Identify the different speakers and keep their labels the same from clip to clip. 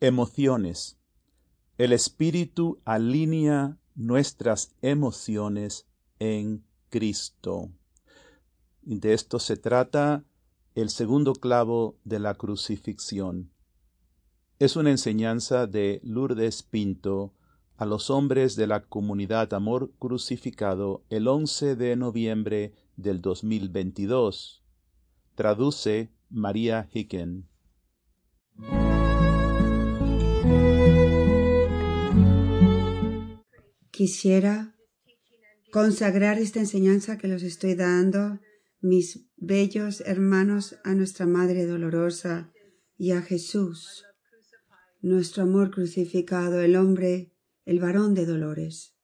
Speaker 1: Emociones. El espíritu alinea nuestras emociones en Cristo. De esto se trata el segundo clavo de la crucifixión. Es una enseñanza de Lourdes Pinto a los hombres de la comunidad Amor Crucificado el 11 de noviembre del 2022. Traduce María Hicken.
Speaker 2: Quisiera consagrar esta enseñanza que los estoy dando, mis bellos hermanos, a nuestra Madre Dolorosa y a Jesús, nuestro amor crucificado, el hombre, el varón de dolores.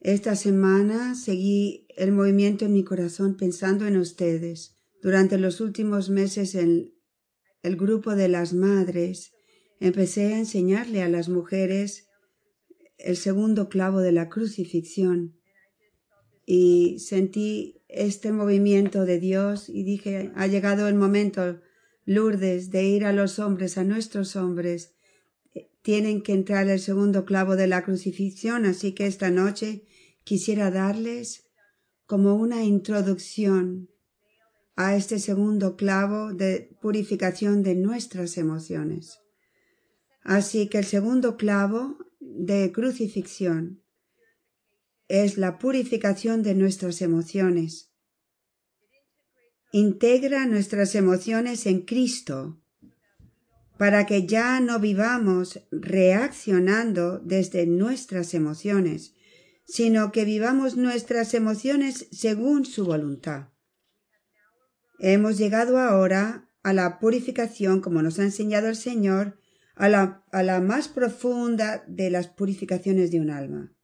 Speaker 2: Esta semana seguí el movimiento en mi corazón pensando en ustedes. Durante los últimos meses en el grupo de las madres empecé a enseñarle a las mujeres el segundo clavo de la crucifixión y sentí este movimiento de Dios y dije, ha llegado el momento, Lourdes, de ir a los hombres, a nuestros hombres. Tienen que entrar el segundo clavo de la crucifixión, así que esta noche quisiera darles como una introducción a este segundo clavo de purificación de nuestras emociones. Así que el segundo clavo de crucifixión es la purificación de nuestras emociones. Integra nuestras emociones en Cristo para que ya no vivamos reaccionando desde nuestras emociones, sino que vivamos nuestras emociones según su voluntad. Hemos llegado ahora a la purificación, como nos ha enseñado el Señor, a la, más profunda de las purificaciones de un alma.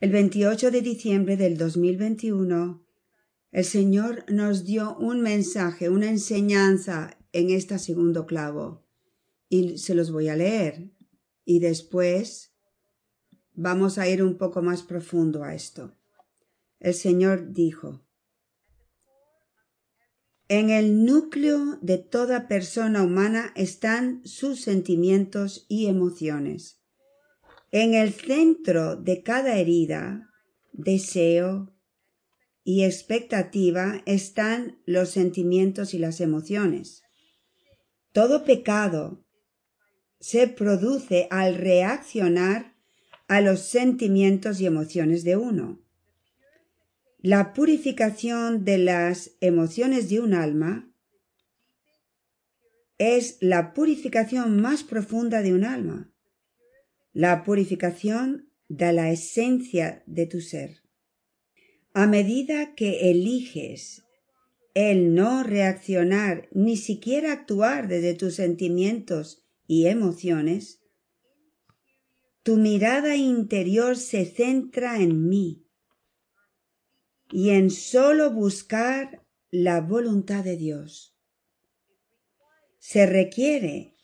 Speaker 2: El 28 de diciembre del 2021, el Señor nos dio un mensaje, una enseñanza en este segundo clavo. Y se los voy a leer. Y después vamos a ir un poco más profundo a esto. El Señor dijo, en el núcleo de toda persona humana están sus sentimientos y emociones. En el centro de cada herida, deseo y expectativa están los sentimientos y las emociones. Todo pecado se produce al reaccionar a los sentimientos y emociones de uno. La purificación de las emociones de un alma es la purificación más profunda de un alma, la purificación de la esencia de tu ser. A medida que eliges el no reaccionar ni siquiera actuar desde tus sentimientos y emociones, tu mirada interior se centra en mí y en solo buscar la voluntad de Dios. Se requiere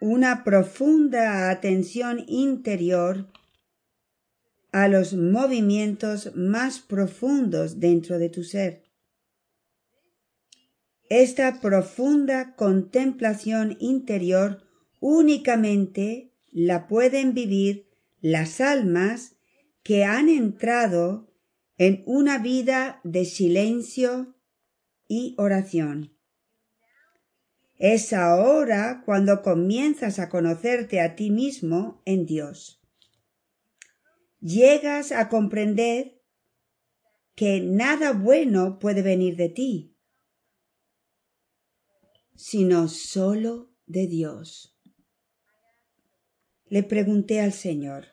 Speaker 2: una profunda atención interior a los movimientos más profundos dentro de tu ser. Esta profunda contemplación interior únicamente la pueden vivir las almas que han entrado en una vida de silencio y oración. Es ahora cuando comienzas a conocerte a ti mismo en Dios. Llegas a comprender que nada bueno puede venir de ti, sino solo de Dios. Le pregunté al Señor,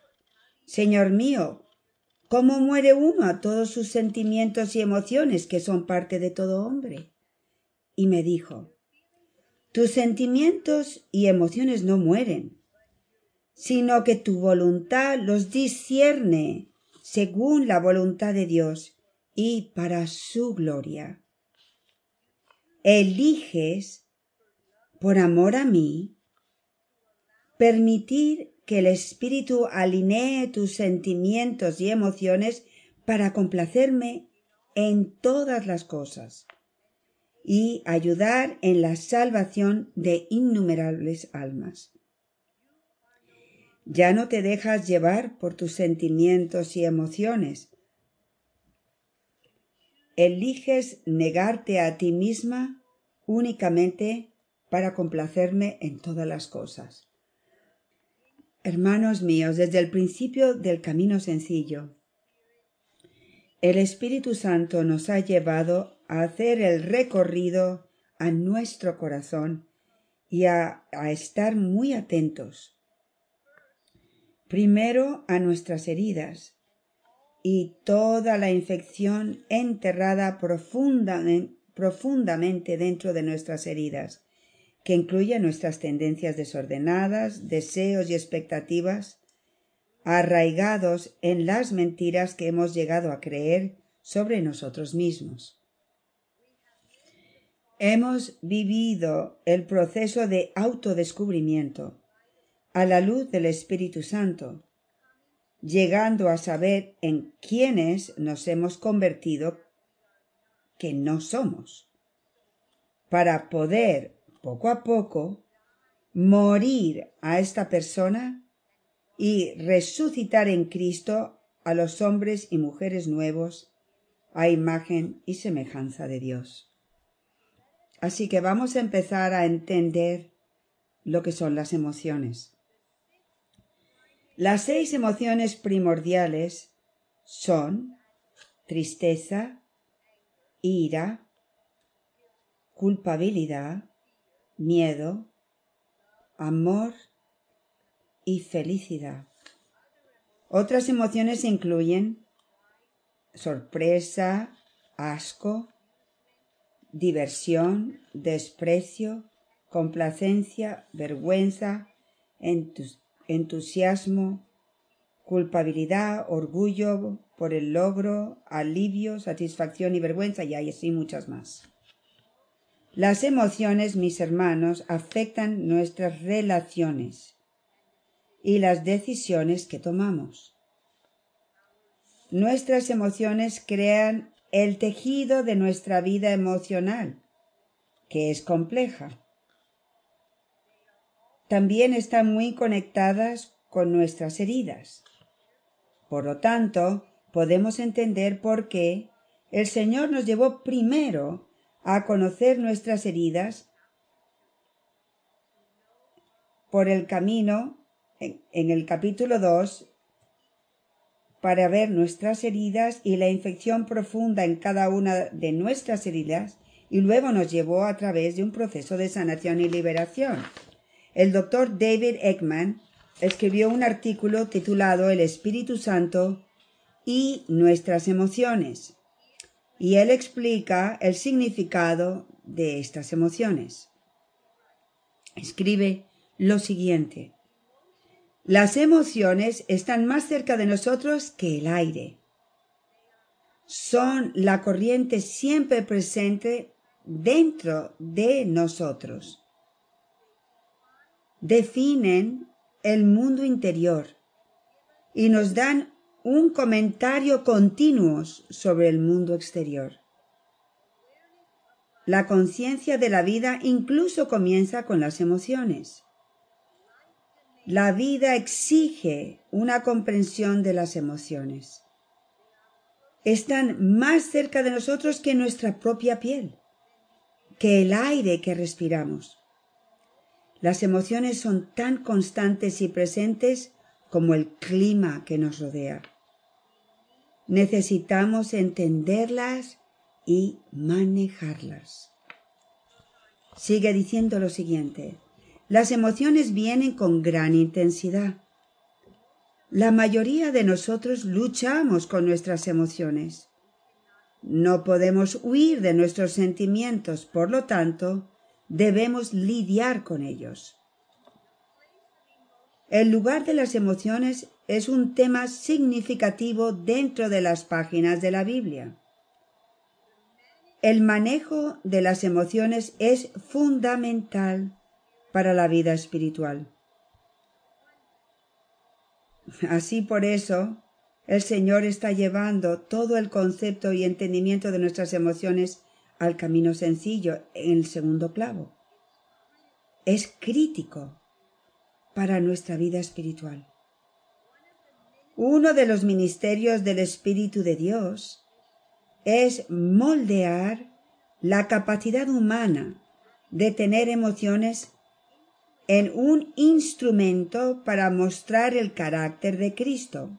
Speaker 2: Señor mío, ¿Cómo muere uno a todos sus sentimientos y emociones que son parte de todo hombre? Y me dijo, tus sentimientos y emociones no mueren, sino que tu voluntad los discierne según la voluntad de Dios y para su gloria. Eliges, por amor a mí, permitir que el espíritu alinee tus sentimientos y emociones para complacerme en todas las cosas. y ayudar en la salvación de innumerables almas. Ya no te dejas llevar por tus sentimientos y emociones. Eliges negarte a ti misma únicamente para complacerme en todas las cosas. Hermanos míos, desde el principio del camino sencillo, el Espíritu Santo nos ha llevado a hacer el recorrido a nuestro corazón y a, estar muy atentos primero a nuestras heridas y toda la infección enterrada profundamente dentro de nuestras heridas, que incluye nuestras tendencias desordenadas, deseos y expectativas, arraigados en las mentiras que hemos llegado a creer sobre nosotros mismos. Hemos vivido el proceso de autodescubrimiento a la luz del Espíritu Santo, llegando a saber en quiénes nos hemos convertido que no somos, para poder poco a poco morir a esta persona y resucitar en Cristo a los hombres y mujeres nuevos a imagen y semejanza de Dios. Así que vamos a empezar a entender lo que son las emociones. Las seis emociones primordiales son tristeza, ira, culpabilidad, miedo, amor y felicidad. Otras emociones incluyen sorpresa, asco, diversión, desprecio, complacencia, vergüenza, entusiasmo, culpabilidad, orgullo por el logro, alivio, satisfacción y vergüenza, y hay así muchas más. Las emociones, mis hermanos, afectan nuestras relaciones y las decisiones que tomamos. Nuestras emociones crean el tejido de nuestra vida emocional, que es compleja también están muy conectadas con nuestras heridas. Por lo tanto, podemos entender por qué el Señor nos llevó primero a conocer nuestras heridas por el camino en, el capítulo 2 para ver nuestras heridas y la infección profunda en cada una de nuestras heridas y luego nos llevó a través de un proceso de sanación y liberación. El doctor David Ekman escribió un artículo titulado El Espíritu Santo y nuestras emociones, y él explica el significado de estas emociones. Escribe lo siguiente. Las emociones están más cerca de nosotros que el aire. Son la corriente siempre presente dentro de nosotros definen el mundo interior y nos dan un comentario continuo sobre el mundo exterior. La conciencia de la vida incluso comienza con las emociones. La vida exige una comprensión de las emociones. Están más cerca de nosotros que nuestra propia piel, que el aire que respiramos. Las emociones son tan constantes y presentes como el clima que nos rodea. Necesitamos entenderlas y manejarlas. Sigue diciendo lo siguiente. Las emociones vienen con gran intensidad. La mayoría de nosotros luchamos con nuestras emociones. No podemos huir de nuestros sentimientos, por lo tanto, debemos lidiar con ellos. El lugar de las emociones es un tema significativo dentro de las páginas de la Biblia. El manejo de las emociones es fundamental para la vida espiritual. Así por eso, el Señor está llevando todo el concepto y entendimiento de nuestras emociones al camino sencillo en el segundo clavo. Es crítico para nuestra vida espiritual. Uno de los ministerios del Espíritu de Dios es moldear la capacidad humana de tener emociones en un instrumento para mostrar el carácter de Cristo.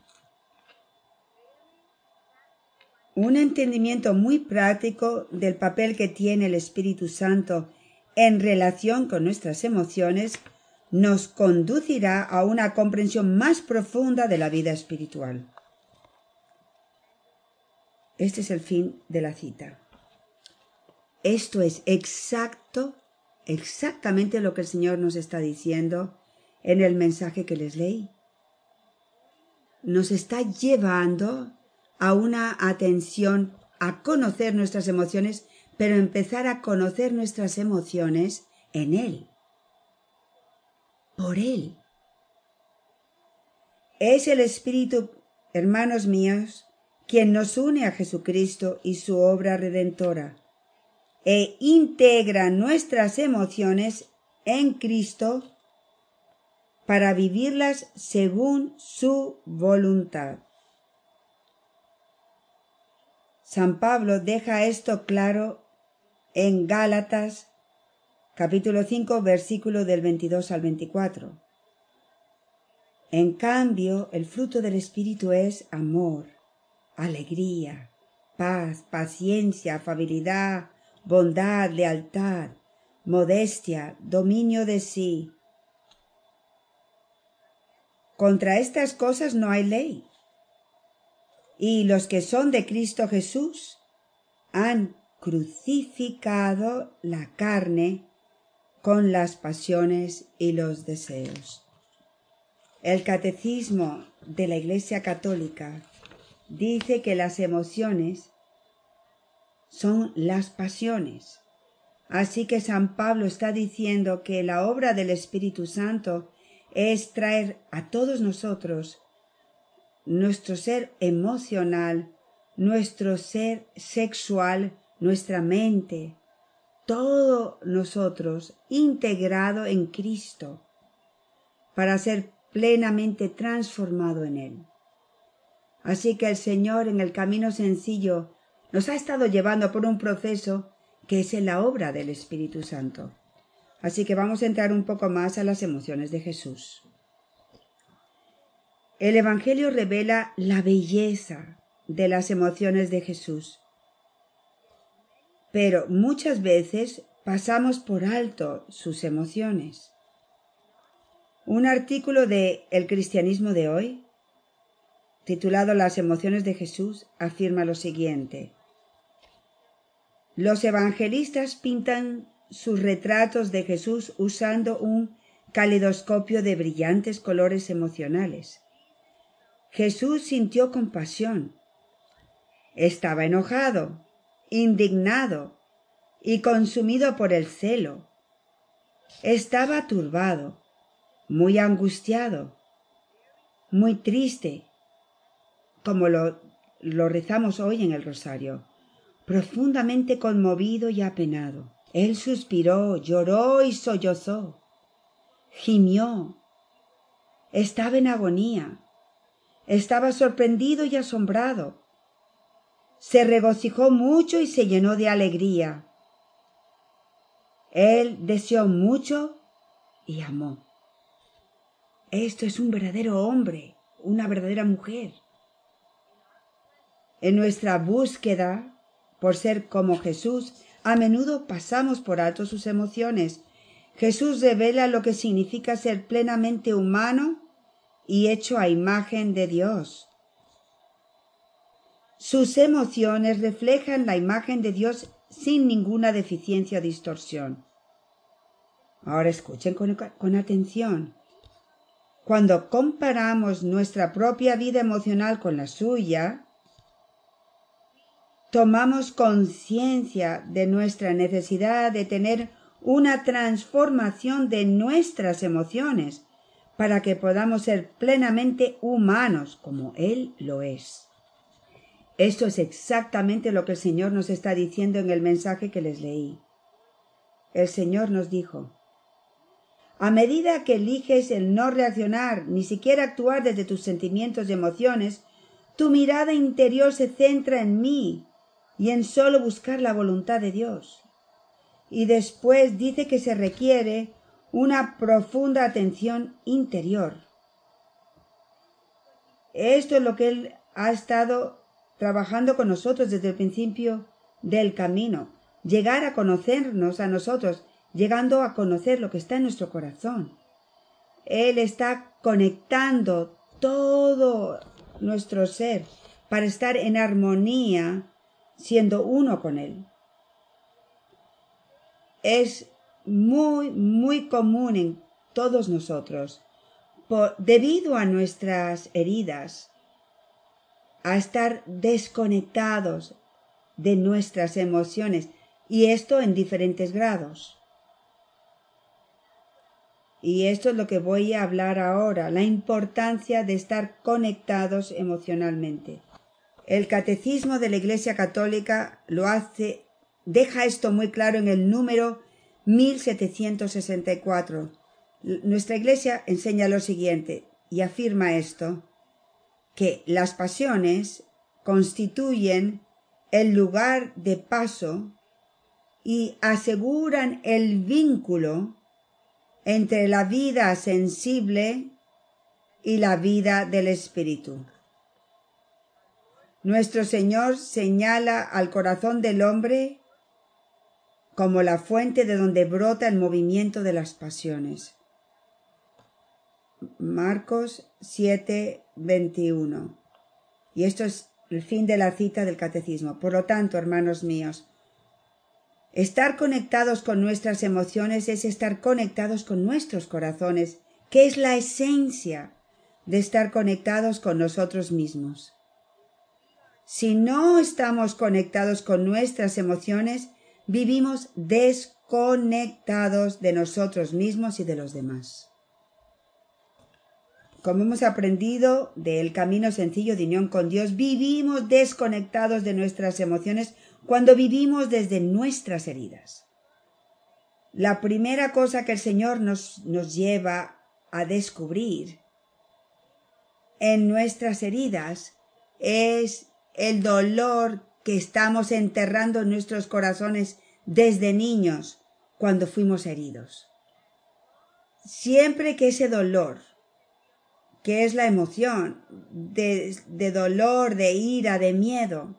Speaker 2: Un entendimiento muy práctico del papel que tiene el Espíritu Santo en relación con nuestras emociones nos conducirá a una comprensión más profunda de la vida espiritual. Este es el fin de la cita. Esto es exacto, exactamente lo que el Señor nos está diciendo en el mensaje que les leí. Nos está llevando a una atención a conocer nuestras emociones, pero empezar a conocer nuestras emociones en Él, por Él. Es el Espíritu, hermanos míos, quien nos une a Jesucristo y su obra redentora, e integra nuestras emociones en Cristo para vivirlas según su voluntad. San Pablo deja esto claro en Gálatas capítulo 5 versículo del 22 al 24. En cambio, el fruto del Espíritu es amor, alegría, paz, paciencia, afabilidad, bondad, lealtad, modestia, dominio de sí. Contra estas cosas no hay ley y los que son de Cristo Jesús han crucificado la carne con las pasiones y los deseos. El catecismo de la Iglesia Católica dice que las emociones son las pasiones. Así que San Pablo está diciendo que la obra del Espíritu Santo es traer a todos nosotros nuestro ser emocional, nuestro ser sexual, nuestra mente, todo nosotros integrado en Cristo para ser plenamente transformado en Él. Así que el Señor en el camino sencillo nos ha estado llevando por un proceso que es en la obra del Espíritu Santo. Así que vamos a entrar un poco más a las emociones de Jesús. El Evangelio revela la belleza de las emociones de Jesús. Pero muchas veces pasamos por alto sus emociones. Un artículo de El cristianismo de hoy, titulado Las emociones de Jesús, afirma lo siguiente. Los evangelistas pintan sus retratos de Jesús usando un calidoscopio de brillantes colores emocionales. Jesús sintió compasión. Estaba enojado, indignado y consumido por el celo. Estaba turbado, muy angustiado, muy triste, como lo, lo rezamos hoy en el rosario, profundamente conmovido y apenado. Él suspiró, lloró y sollozó, gimió, estaba en agonía, estaba sorprendido y asombrado. Se regocijó mucho y se llenó de alegría. Él deseó mucho y amó. Esto es un verdadero hombre, una verdadera mujer. En nuestra búsqueda por ser como Jesús, a menudo pasamos por alto sus emociones. Jesús revela lo que significa ser plenamente humano y hecho a imagen de Dios. Sus emociones reflejan la imagen de Dios sin ninguna deficiencia o distorsión. Ahora escuchen con, atención. Cuando comparamos nuestra propia vida emocional con la suya, tomamos conciencia de nuestra necesidad de tener una transformación de nuestras emociones para que podamos ser plenamente humanos como Él lo es. Esto es exactamente lo que el Señor nos está diciendo en el mensaje que les leí. El Señor nos dijo, a medida que eliges el no reaccionar, ni siquiera actuar desde tus sentimientos y emociones, tu mirada interior se centra en mí y en solo buscar la voluntad de Dios. Y después dice que se requiere una profunda atención interior. Esto es lo que Él ha estado trabajando con nosotros desde el principio del camino, llegar a conocernos a nosotros, llegando a conocer lo que está en nuestro corazón. Él está conectando todo nuestro ser para estar en armonía, siendo uno con Él. Es muy, muy común en todos nosotros, debido a nuestras heridas, a estar desconectados de nuestras emociones, y esto en diferentes grados. Y esto es lo que voy a hablar ahora, la importancia de estar conectados emocionalmente. El catecismo de la Iglesia Católica lo hace, deja esto muy claro en el número 1764. Nuestra Iglesia enseña lo siguiente y afirma esto, que las pasiones constituyen el lugar de paso y aseguran el vínculo entre la vida sensible y la vida del espíritu. Nuestro Señor señala al corazón del hombre como la fuente de donde brota el movimiento de las pasiones. Marcos 7, 21. Y esto es el fin de la cita del catecismo. Por lo tanto, hermanos míos, Estar conectados con nuestras emociones es estar conectados con nuestros corazones, que es la esencia de estar conectados con nosotros mismos. Si no estamos conectados con nuestras emociones, vivimos desconectados de nosotros mismos y de los demás. Como hemos aprendido del camino sencillo de unión con Dios, vivimos desconectados de nuestras emociones cuando vivimos desde nuestras heridas. La primera cosa que el Señor nos, nos lleva a descubrir en nuestras heridas es el dolor que estamos enterrando en nuestros corazones desde niños cuando fuimos heridos. Siempre que ese dolor, que es la emoción de, de dolor, de ira, de miedo,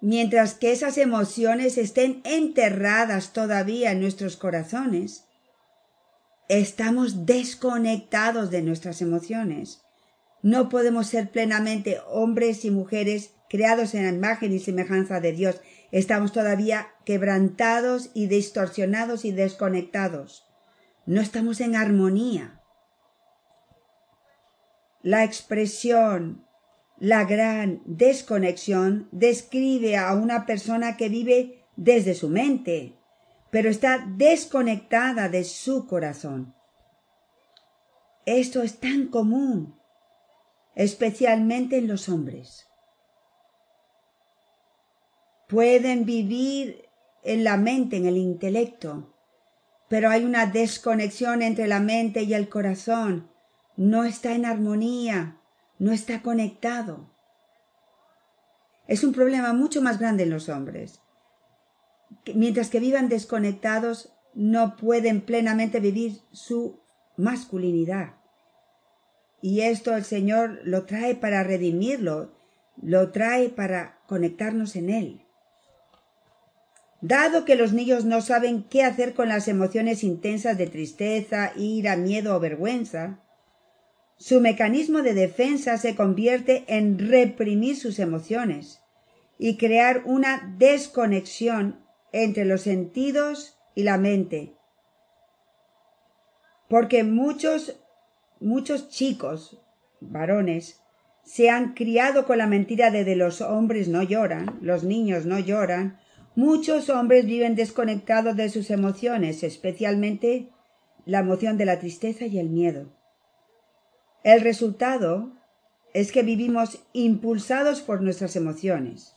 Speaker 2: mientras que esas emociones estén enterradas todavía en nuestros corazones, estamos desconectados de nuestras emociones. No podemos ser plenamente hombres y mujeres creados en la imagen y semejanza de Dios. Estamos todavía quebrantados y distorsionados y desconectados. No estamos en armonía. La expresión la gran desconexión describe a una persona que vive desde su mente, pero está desconectada de su corazón. Esto es tan común, especialmente en los hombres. Pueden vivir en la mente, en el intelecto, pero hay una desconexión entre la mente y el corazón. No está en armonía no está conectado. Es un problema mucho más grande en los hombres. Mientras que vivan desconectados, no pueden plenamente vivir su masculinidad. Y esto el Señor lo trae para redimirlo, lo trae para conectarnos en Él. Dado que los niños no saben qué hacer con las emociones intensas de tristeza, ira, miedo o vergüenza, su mecanismo de defensa se convierte en reprimir sus emociones y crear una desconexión entre los sentidos y la mente. Porque muchos, muchos chicos, varones, se han criado con la mentira de, de los hombres no lloran, los niños no lloran. Muchos hombres viven desconectados de sus emociones, especialmente la emoción de la tristeza y el miedo. El resultado es que vivimos impulsados por nuestras emociones.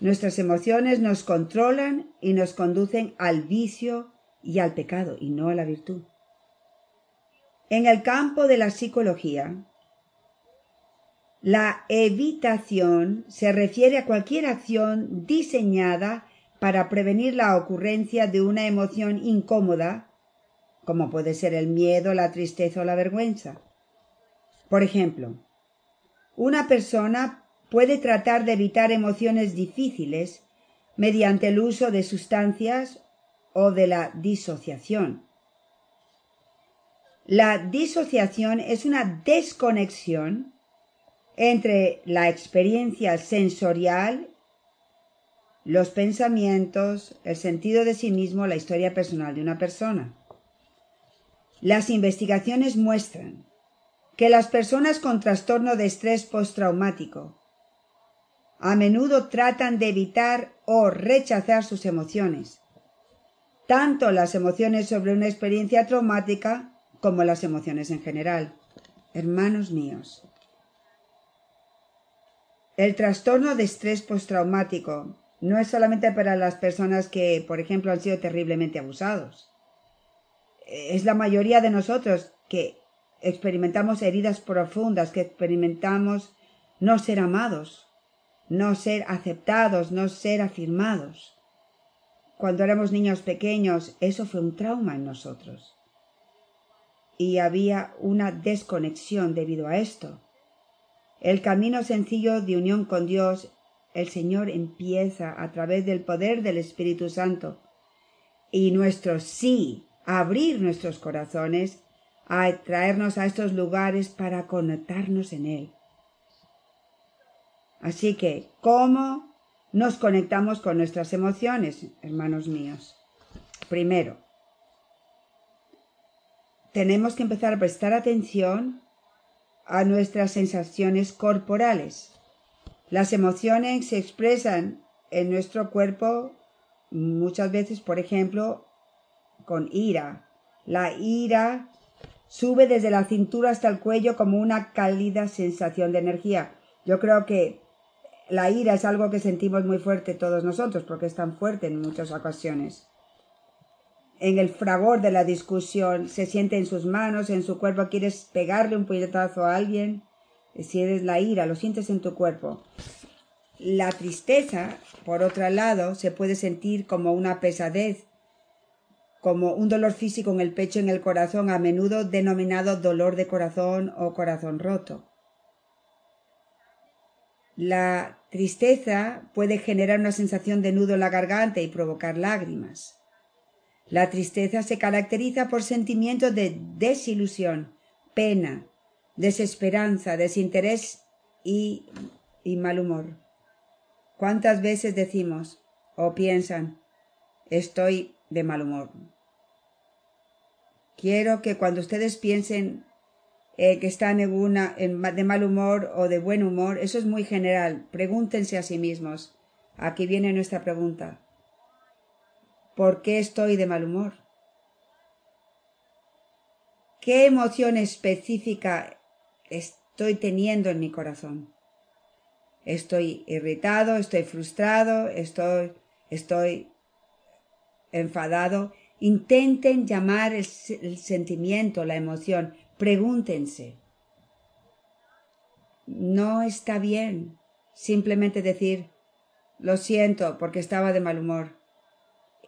Speaker 2: Nuestras emociones nos controlan y nos conducen al vicio y al pecado y no a la virtud. En el campo de la psicología, la evitación se refiere a cualquier acción diseñada para prevenir la ocurrencia de una emoción incómoda, como puede ser el miedo, la tristeza o la vergüenza. Por ejemplo, una persona puede tratar de evitar emociones difíciles mediante el uso de sustancias o de la disociación. La disociación es una desconexión entre la experiencia sensorial, los pensamientos, el sentido de sí mismo, la historia personal de una persona. Las investigaciones muestran que las personas con trastorno de estrés postraumático a menudo tratan de evitar o rechazar sus emociones, tanto las emociones sobre una experiencia traumática como las emociones en general. Hermanos míos, el trastorno de estrés postraumático no es solamente para las personas que, por ejemplo, han sido terriblemente abusados. Es la mayoría de nosotros que experimentamos heridas profundas, que experimentamos no ser amados, no ser aceptados, no ser afirmados. Cuando éramos niños pequeños, eso fue un trauma en nosotros. Y había una desconexión debido a esto. El camino sencillo de unión con Dios, el Señor empieza a través del poder del Espíritu Santo. Y nuestro sí, abrir nuestros corazones, a traernos a estos lugares para conectarnos en Él. Así que, ¿cómo nos conectamos con nuestras emociones, hermanos míos? Primero, tenemos que empezar a prestar atención a nuestras sensaciones corporales. Las emociones se expresan en nuestro cuerpo muchas veces, por ejemplo, con ira. La ira sube desde la cintura hasta el cuello como una cálida sensación de energía. Yo creo que la ira es algo que sentimos muy fuerte todos nosotros porque es tan fuerte en muchas ocasiones. En el fragor de la discusión se siente en sus manos, en su cuerpo, quieres pegarle un puñetazo a alguien. Si eres la ira, lo sientes en tu cuerpo. La tristeza, por otro lado, se puede sentir como una pesadez, como un dolor físico en el pecho, en el corazón, a menudo denominado dolor de corazón o corazón roto. La tristeza puede generar una sensación de nudo en la garganta y provocar lágrimas. La tristeza se caracteriza por sentimientos de desilusión, pena, desesperanza, desinterés y, y mal humor. ¿Cuántas veces decimos o piensan estoy de mal humor? Quiero que cuando ustedes piensen eh, que están en de mal humor o de buen humor, eso es muy general. Pregúntense a sí mismos. Aquí viene nuestra pregunta. ¿Por qué estoy de mal humor? ¿Qué emoción específica estoy teniendo en mi corazón? Estoy irritado, estoy frustrado, estoy, estoy enfadado Intenten llamar el, sentimiento, la emoción. Pregúntense. No está bien simplemente decir lo siento porque estaba de mal humor.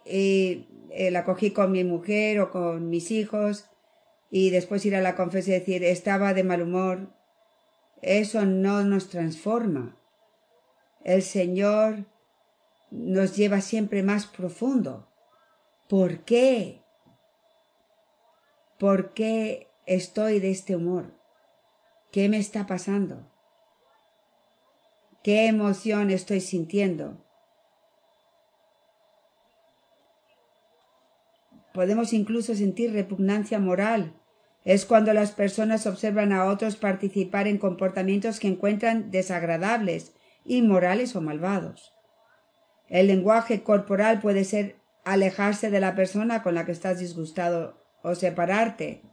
Speaker 2: Y eh, la cogí con mi mujer o con mis hijos y después ir a la confesión y decir estaba de mal humor. Eso no nos transforma. El Señor nos lleva siempre más profundo. ¿Por qué? ¿Por qué estoy de este humor? ¿Qué me está pasando? ¿Qué emoción estoy sintiendo? Podemos incluso sentir repugnancia moral. Es cuando las personas observan a otros participar en comportamientos que encuentran desagradables, inmorales o malvados. El lenguaje corporal puede ser alejarse de la persona con la que estás disgustado o separarte.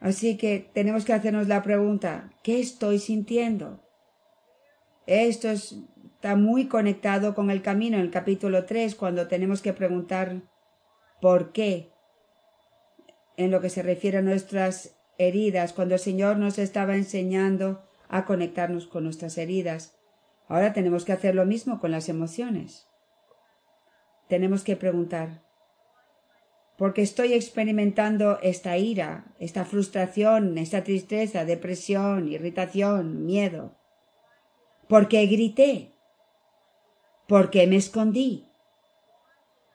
Speaker 2: Así que tenemos que hacernos la pregunta, ¿qué estoy sintiendo? Esto está muy conectado con el camino en el capítulo 3, cuando tenemos que preguntar ¿por qué? En lo que se refiere a nuestras heridas, cuando el Señor nos estaba enseñando a conectarnos con nuestras heridas. Ahora tenemos que hacer lo mismo con las emociones. Tenemos que preguntar, ¿por qué estoy experimentando esta ira, esta frustración, esta tristeza, depresión, irritación, miedo? ¿Por qué grité? ¿Por qué me escondí?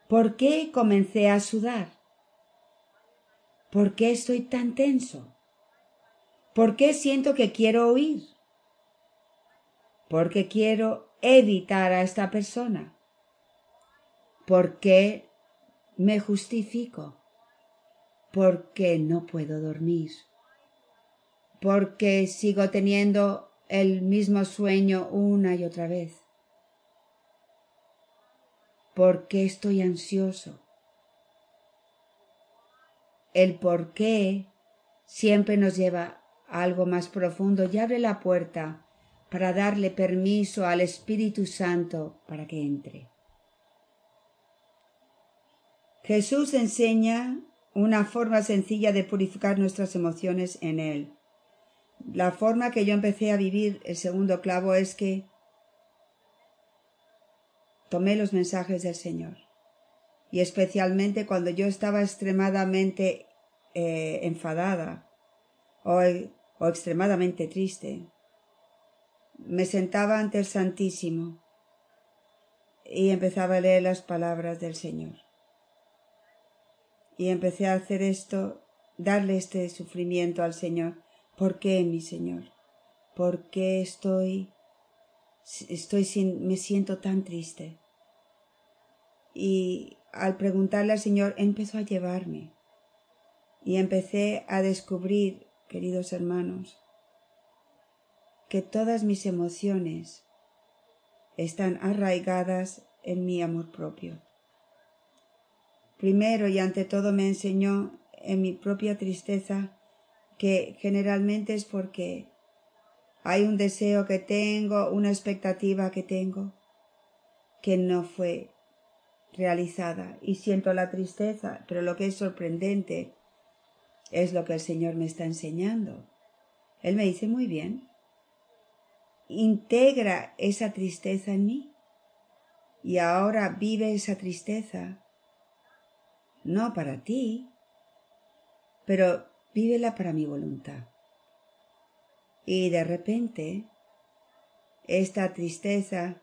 Speaker 2: ¿Por qué comencé a sudar? ¿Por qué estoy tan tenso? ¿Por qué siento que quiero huir? Porque quiero evitar a esta persona. ¿Por qué me justifico? Porque no puedo dormir. Porque sigo teniendo el mismo sueño una y otra vez. Porque estoy ansioso. El por qué siempre nos lleva algo más profundo y abre la puerta para darle permiso al Espíritu Santo para que entre. Jesús enseña una forma sencilla de purificar nuestras emociones en Él. La forma que yo empecé a vivir el segundo clavo es que tomé los mensajes del Señor. Y especialmente cuando yo estaba extremadamente eh, enfadada o o extremadamente triste. Me sentaba ante el Santísimo y empezaba a leer las palabras del Señor. Y empecé a hacer esto, darle este sufrimiento al Señor. ¿Por qué, mi Señor? ¿Por qué estoy, estoy sin, me siento tan triste? Y al preguntarle al Señor, empezó a llevarme. Y empecé a descubrir queridos hermanos, que todas mis emociones están arraigadas en mi amor propio. Primero y ante todo me enseñó en mi propia tristeza que generalmente es porque hay un deseo que tengo, una expectativa que tengo, que no fue realizada y siento la tristeza, pero lo que es sorprendente es lo que el Señor me está enseñando. Él me dice, muy bien, integra esa tristeza en mí y ahora vive esa tristeza, no para ti, pero vívela para mi voluntad. Y de repente, esta tristeza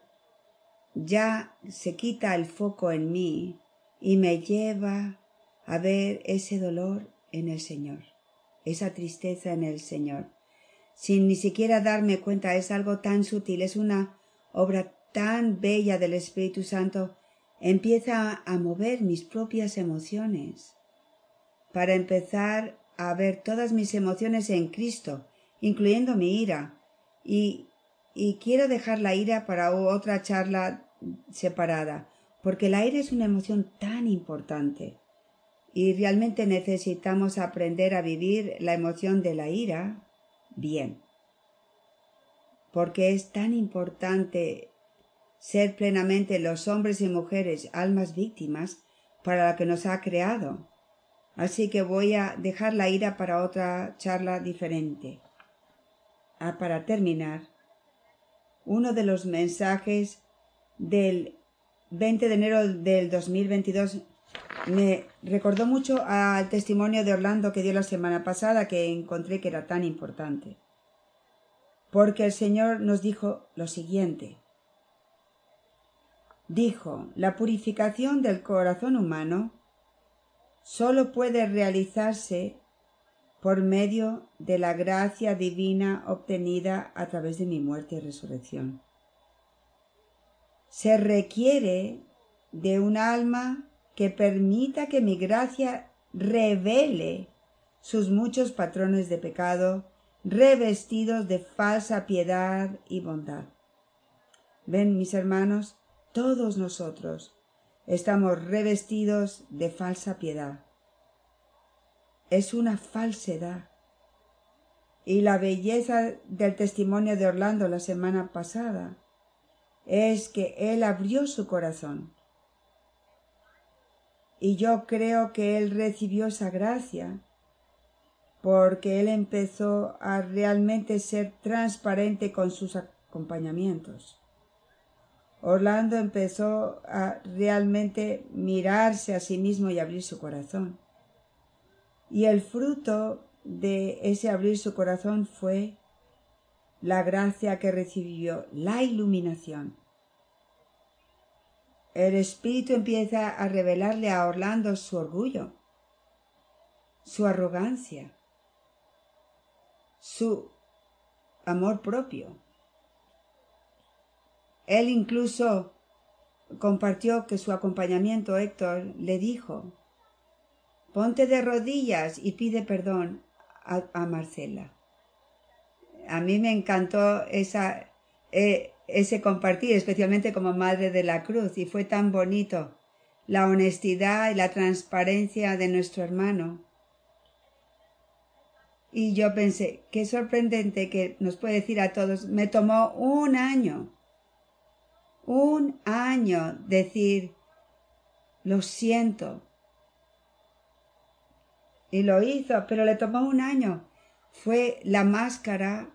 Speaker 2: ya se quita el foco en mí y me lleva a ver ese dolor en el Señor, esa tristeza en el Señor. Sin ni siquiera darme cuenta, es algo tan sutil, es una obra tan bella del Espíritu Santo, empieza a mover mis propias emociones. Para empezar a ver todas mis emociones en Cristo, incluyendo mi ira, y, y quiero dejar la ira para otra charla separada, porque la ira es una emoción tan importante. Y realmente necesitamos aprender a vivir la emoción de la ira bien. Porque es tan importante ser plenamente los hombres y mujeres almas víctimas para la que nos ha creado. Así que voy a dejar la ira para otra charla diferente. Ah, para terminar, uno de los mensajes del 20 de enero del 2022 me recordó mucho al testimonio de Orlando que dio la semana pasada que encontré que era tan importante. Porque el Señor nos dijo lo siguiente. Dijo, la purificación del corazón humano sólo puede realizarse por medio de la gracia divina obtenida a través de mi muerte y resurrección. Se requiere de un alma que permita que mi gracia revele sus muchos patrones de pecado revestidos de falsa piedad y bondad. Ven, mis hermanos, todos nosotros estamos revestidos de falsa piedad. Es una falsedad y la belleza del testimonio de Orlando la semana pasada es que él abrió su corazón. Y yo creo que él recibió esa gracia porque él empezó a realmente ser transparente con sus acompañamientos. Orlando empezó a realmente mirarse a sí mismo y abrir su corazón. Y el fruto de ese abrir su corazón fue la gracia que recibió, la iluminación. El Espíritu empieza a revelarle a Orlando su orgullo, su arrogancia, su amor propio. Él incluso compartió que su acompañamiento Héctor le dijo Ponte de rodillas y pide perdón a, Marcela. A mí me encantó esa, eh, ese compartir, especialmente como madre de la cruz, y fue tan bonito la honestidad y la transparencia de nuestro hermano. Y yo pensé, qué sorprendente que nos puede decir a todos, me tomó un año, un año decir, lo siento, y lo hizo, pero le tomó un año. Fue la máscara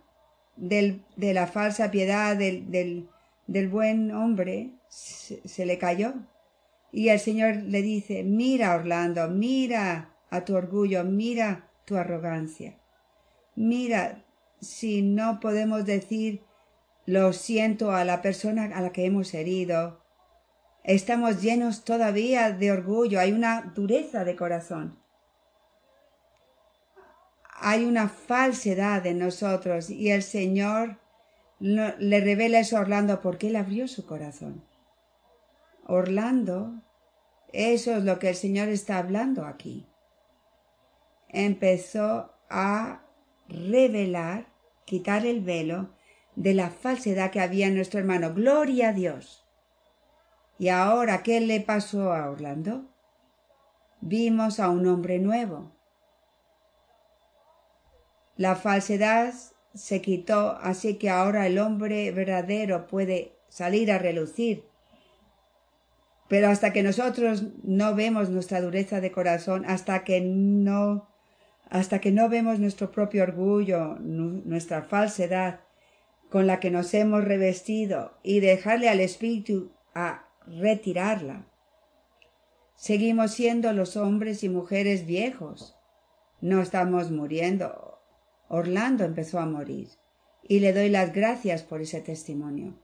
Speaker 2: del, de la falsa piedad del, del, del buen hombre, se, se le cayó. Y el Señor le dice, mira Orlando, mira a tu orgullo, mira tu arrogancia. Mira si no podemos decir lo siento a la persona a la que hemos herido. Estamos llenos todavía de orgullo, hay una dureza de corazón hay una falsedad en nosotros y el Señor le revela eso a Orlando porque él abrió su corazón. Orlando, eso es lo que el Señor está hablando aquí. Empezó a revelar, quitar el velo de la falsedad que había en nuestro hermano. Gloria a Dios. Y ahora, ¿qué le pasó a Orlando? Vimos a un hombre nuevo, la falsedad se quitó, así que ahora el hombre verdadero puede salir a relucir. Pero hasta que nosotros no vemos nuestra dureza de corazón, hasta que no, hasta que no vemos nuestro propio orgullo, nuestra falsedad con la que nos hemos revestido y dejarle al Espíritu a retirarla, seguimos siendo los hombres y mujeres viejos. No estamos muriendo, Orlando empezó a morir y le doy las gracias por ese testimonio.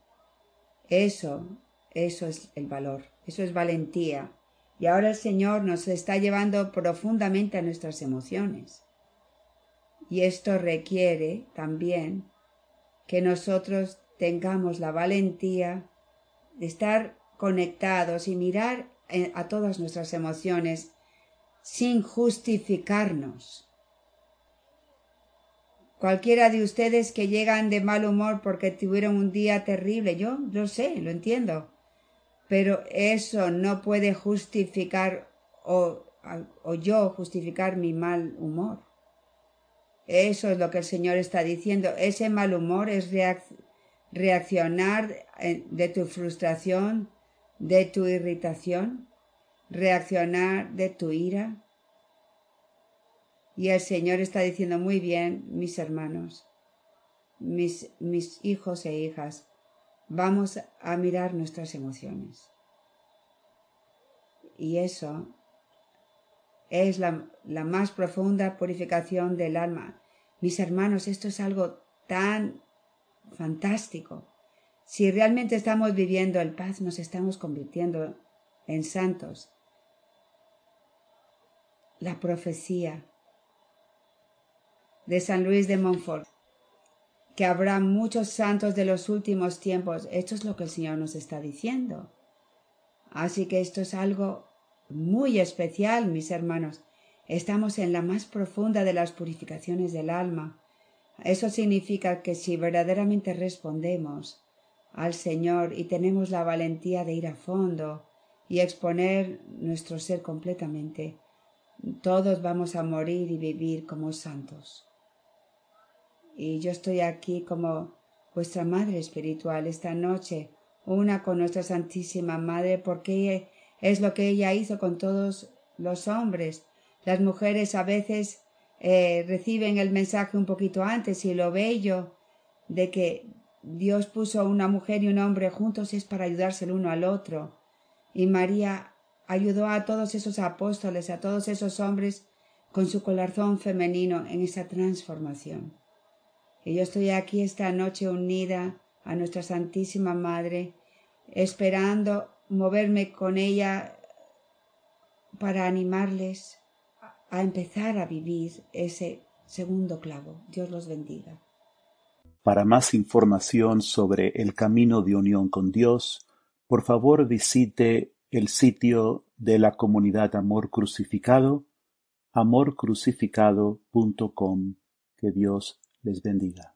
Speaker 2: Eso, eso es el valor, eso es valentía. Y ahora el Señor nos está llevando profundamente a nuestras emociones. Y esto requiere también que nosotros tengamos la valentía de estar conectados y mirar eh, a todas nuestras emociones sin justificarnos Cualquiera de ustedes que llegan de mal humor porque tuvieron un día terrible, yo lo sé, lo entiendo. Pero eso no puede justificar o, yo justificar mi mal humor. Eso es lo que el Señor está diciendo. Ese mal humor es reaccionar eh, de tu frustración, de tu irritación, reaccionar de tu ira, y el Señor está diciendo muy bien, mis hermanos, mis, mis hijos e hijas, vamos a mirar nuestras emociones. Y eso es la, la más profunda purificación del alma. Mis hermanos, esto es algo tan fantástico. Si realmente estamos viviendo el paz, nos estamos convirtiendo en santos. La profecía de San Luis de Montfort, que habrá muchos santos de los últimos tiempos. Esto es lo que el Señor nos está diciendo. Así que esto es algo muy especial, mis hermanos. Estamos en la más profunda de las purificaciones del alma. Eso significa que si verdaderamente respondemos al Señor y tenemos la valentía de ir a fondo y exponer nuestro ser completamente, todos vamos a morir y vivir como santos y yo estoy aquí como vuestra Madre Espiritual esta noche, una con nuestra Santísima Madre, porque es lo que ella hizo con todos los hombres. Las mujeres a veces eh, reciben el mensaje un poquito antes y lo bello de que Dios puso una mujer y un hombre juntos es para ayudarse el uno al otro. Y María ayudó a todos esos apóstoles, a todos esos hombres con su corazón femenino en esa transformación. Y yo estoy aquí esta noche unida a nuestra Santísima Madre, esperando moverme con ella para animarles a empezar a vivir ese segundo clavo. Dios los bendiga.
Speaker 1: Para más información sobre el camino de unión con Dios, por favor visite el sitio de la comunidad Amor Crucificado, amorcrucificado.com. Que Dios les bendiga.